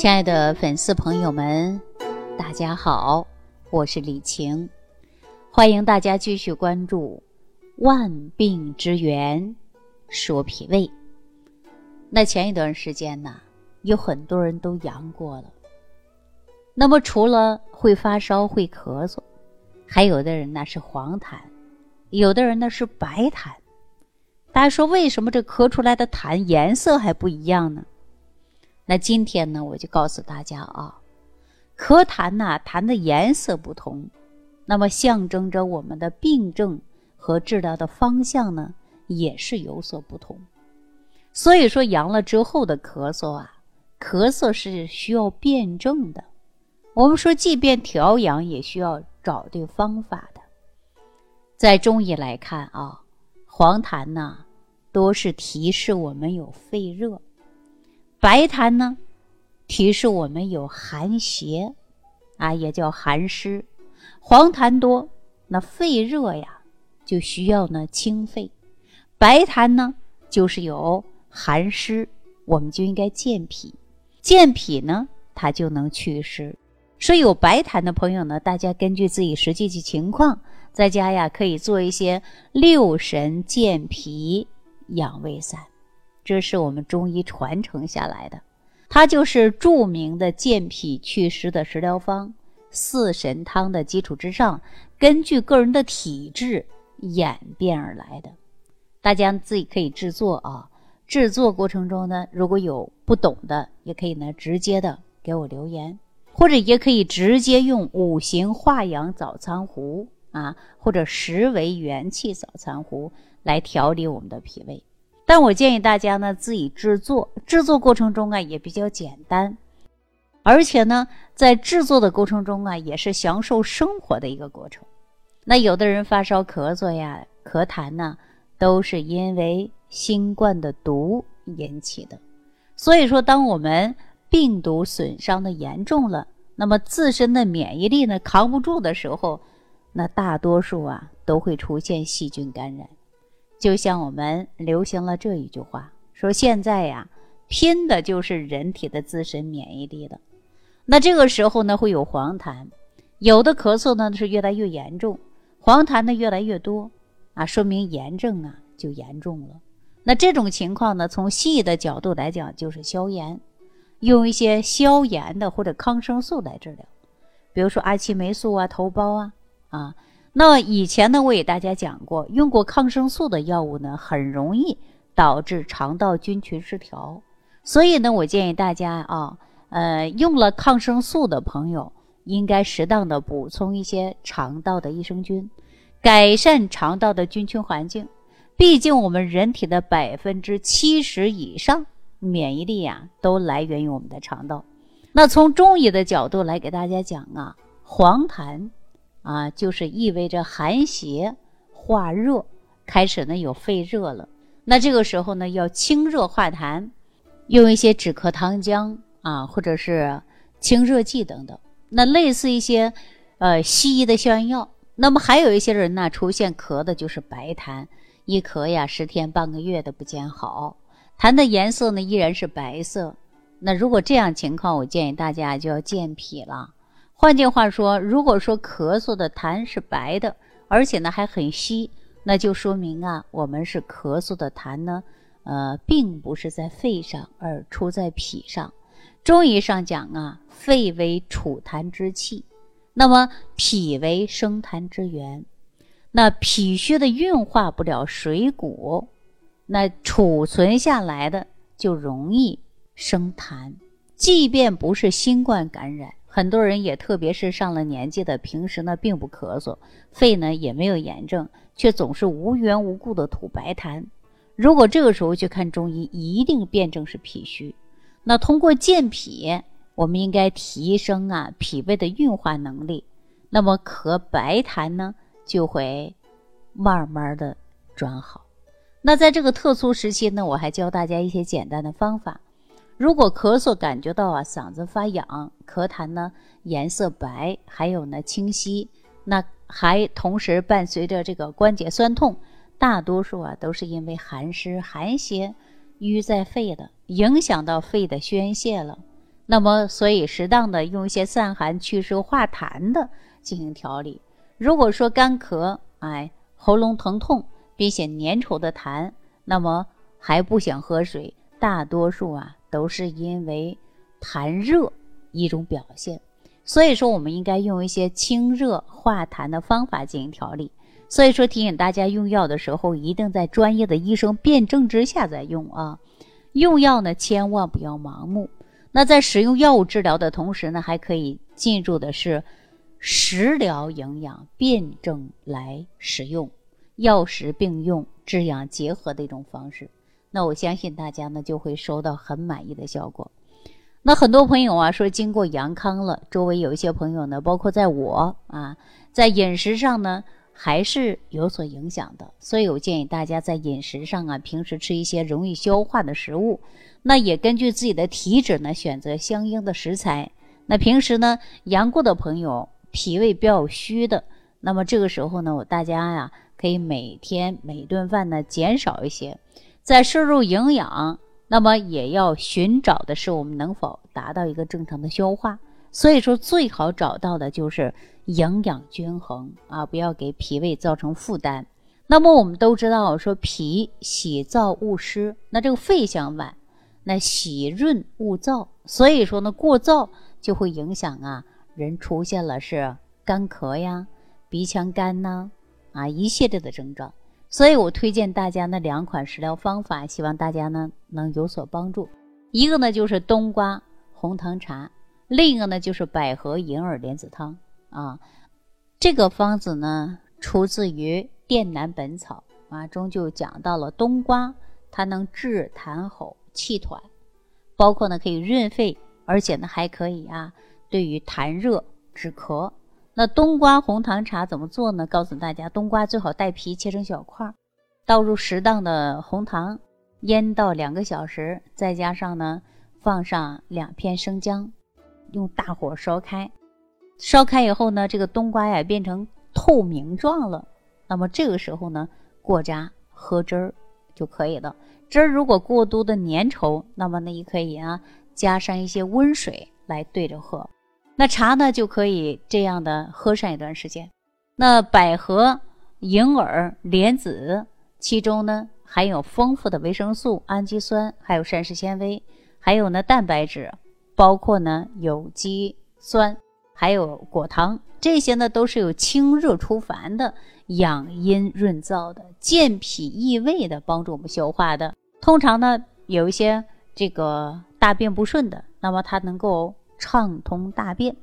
亲爱的粉丝朋友们，大家好，我是李晴，欢迎大家继续关注《万病之源说脾胃》。那前一段时间呢，有很多人都阳过了。那么除了会发烧、会咳嗽，还有的人呢是黄痰，有的人呢是白痰。大家说为什么这咳出来的痰颜色还不一样呢？那今天呢，我就告诉大家啊，咳痰呐，痰的颜色不同，那么象征着我们的病症和治疗的方向呢，也是有所不同。所以说，阳了之后的咳嗽啊，咳嗽是需要辩证的。我们说，即便调养，也需要找对方法的。在中医来看啊，黄痰呢，多是提示我们有肺热。白痰呢，提示我们有寒邪，啊，也叫寒湿。黄痰多，那肺热呀，就需要呢清肺。白痰呢，就是有寒湿，我们就应该健脾。健脾呢，它就能祛湿。所以有白痰的朋友呢，大家根据自己实际的情况，在家呀可以做一些六神健脾养胃散。这是我们中医传承下来的，它就是著名的健脾祛湿的食疗方。四神汤的基础之上，根据个人的体质演变而来的。大家自己可以制作啊。制作过程中呢，如果有不懂的，也可以呢直接的给我留言，或者也可以直接用五行化阳早餐壶啊，或者十为元气早餐壶来调理我们的脾胃。但我建议大家呢自己制作，制作过程中啊也比较简单，而且呢在制作的过程中啊也是享受生活的一个过程。那有的人发烧、咳嗽呀、咳痰呢，都是因为新冠的毒引起的。所以说，当我们病毒损伤的严重了，那么自身的免疫力呢扛不住的时候，那大多数啊都会出现细菌感染。就像我们流行了这一句话，说现在呀，拼的就是人体的自身免疫力了。那这个时候呢，会有黄痰，有的咳嗽呢是越来越严重，黄痰呢越来越多，啊，说明炎症啊就严重了。那这种情况呢，从西医的角度来讲，就是消炎，用一些消炎的或者抗生素来治疗，比如说阿奇霉素啊、头孢啊，啊。那以前呢，我给大家讲过，用过抗生素的药物呢，很容易导致肠道菌群失调。所以呢，我建议大家啊，呃，用了抗生素的朋友，应该适当的补充一些肠道的益生菌，改善肠道的菌群环境。毕竟我们人体的百分之七十以上免疫力呀，都来源于我们的肠道。那从中医的角度来给大家讲啊，黄痰。啊，就是意味着寒邪化热，开始呢有肺热了。那这个时候呢，要清热化痰，用一些止咳糖浆啊，或者是清热剂等等。那类似一些呃西医的消炎药。那么还有一些人呢，出现咳的就是白痰，一咳呀十天半个月的不见好，痰的颜色呢依然是白色。那如果这样情况，我建议大家就要健脾了。换句话说，如果说咳嗽的痰是白的，而且呢还很稀，那就说明啊，我们是咳嗽的痰呢，呃，并不是在肺上，而出在脾上。中医上讲啊，肺为储痰之器，那么脾为生痰之源。那脾虚的运化不了水谷，那储存下来的就容易生痰。即便不是新冠感染。很多人也特别是上了年纪的，平时呢并不咳嗽，肺呢也没有炎症，却总是无缘无故的吐白痰。如果这个时候去看中医，一定辩证是脾虚。那通过健脾，我们应该提升啊脾胃的运化能力，那么咳白痰呢就会慢慢的转好。那在这个特殊时期呢，我还教大家一些简单的方法。如果咳嗽感觉到啊嗓子发痒，咳痰呢颜色白，还有呢清晰，那还同时伴随着这个关节酸痛，大多数啊都是因为寒湿寒邪淤在肺的，影响到肺的宣泄了。那么，所以适当的用一些散寒祛湿化痰的进行调理。如果说干咳，哎，喉咙疼痛，并且粘稠的痰，那么还不想喝水，大多数啊都是因为痰热一种表现。所以说，我们应该用一些清热化痰的方法进行调理。所以说，提醒大家用药的时候，一定在专业的医生辩证之下再用啊。用药呢，千万不要盲目。那在使用药物治疗的同时呢，还可以进入的是食疗营养辩证来使用，药食并用、治养结合的一种方式。那我相信大家呢就会收到很满意的效果。那很多朋友啊说，经过阳康了，周围有一些朋友呢，包括在我啊，在饮食上呢还是有所影响的。所以我建议大家在饮食上啊，平时吃一些容易消化的食物。那也根据自己的体质呢，选择相应的食材。那平时呢，阳过的朋友，脾胃比较虚的，那么这个时候呢，我大家呀，可以每天每顿饭呢减少一些，在摄入营养，那么也要寻找的是我们能否达到一个正常的消化。所以说，最好找到的就是营养均衡啊，不要给脾胃造成负担。那么我们都知道，说脾喜燥恶湿，那这个肺相反。那喜润勿燥，所以说呢，过燥就会影响啊，人出现了是干咳呀、鼻腔干呐，啊一系列的症状。所以我推荐大家那两款食疗方法，希望大家呢能有所帮助。一个呢就是冬瓜红糖茶，另一个呢就是百合银耳莲子汤啊。这个方子呢出自于《滇南本草》啊中就讲到了冬瓜，它能治痰吼。气团，包括呢可以润肺，而且呢还可以啊，对于痰热止咳。那冬瓜红糖茶怎么做呢？告诉大家，冬瓜最好带皮，切成小块，倒入适当的红糖，腌到两个小时，再加上呢放上两片生姜，用大火烧开。烧开以后呢，这个冬瓜呀变成透明状了，那么这个时候呢过渣喝汁儿就可以了。汁儿如果过多的粘稠，那么呢也可以啊加上一些温水来对着喝。那茶呢就可以这样的喝上一段时间。那百合、银耳、莲子，其中呢含有丰富的维生素、氨基酸，还有膳食纤维，还有呢蛋白质，包括呢有机酸，还有果糖，这些呢都是有清热除烦的、养阴润燥的、健脾益胃的，帮助我们消化的。通常呢，有一些这个大便不顺的，那么它能够畅通大便，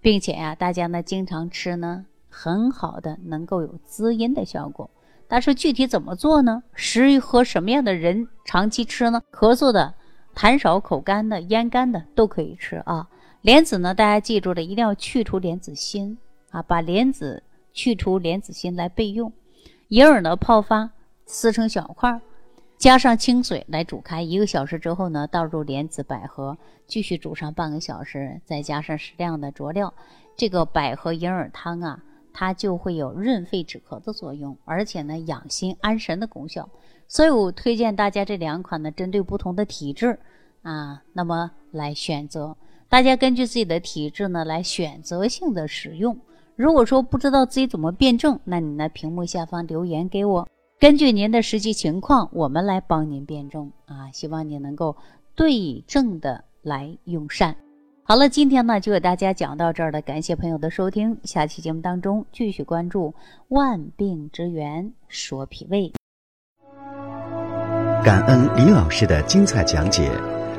并且呀，大家呢经常吃呢，很好的能够有滋阴的效果。但是具体怎么做呢？适合什么样的人长期吃呢？咳嗽的、痰少、口干的、咽干的都可以吃啊。莲子呢，大家记住了，一定要去除莲子心啊，把莲子去除莲子心来备用。银耳呢，泡发，撕成小块。加上清水来煮开一个小时之后呢，倒入莲子、百合，继续煮上半个小时，再加上适量的佐料，这个百合银耳汤啊，它就会有润肺止咳的作用，而且呢养心安神的功效。所以我推荐大家这两款呢，针对不同的体质啊，那么来选择，大家根据自己的体质呢来选择性的使用。如果说不知道自己怎么辩证，那你呢屏幕下方留言给我。根据您的实际情况，我们来帮您辩证啊！希望您能够对症的来用膳。好了，今天呢就给大家讲到这儿了，感谢朋友的收听。下期节目当中继续关注万病之源说脾胃。感恩李老师的精彩讲解。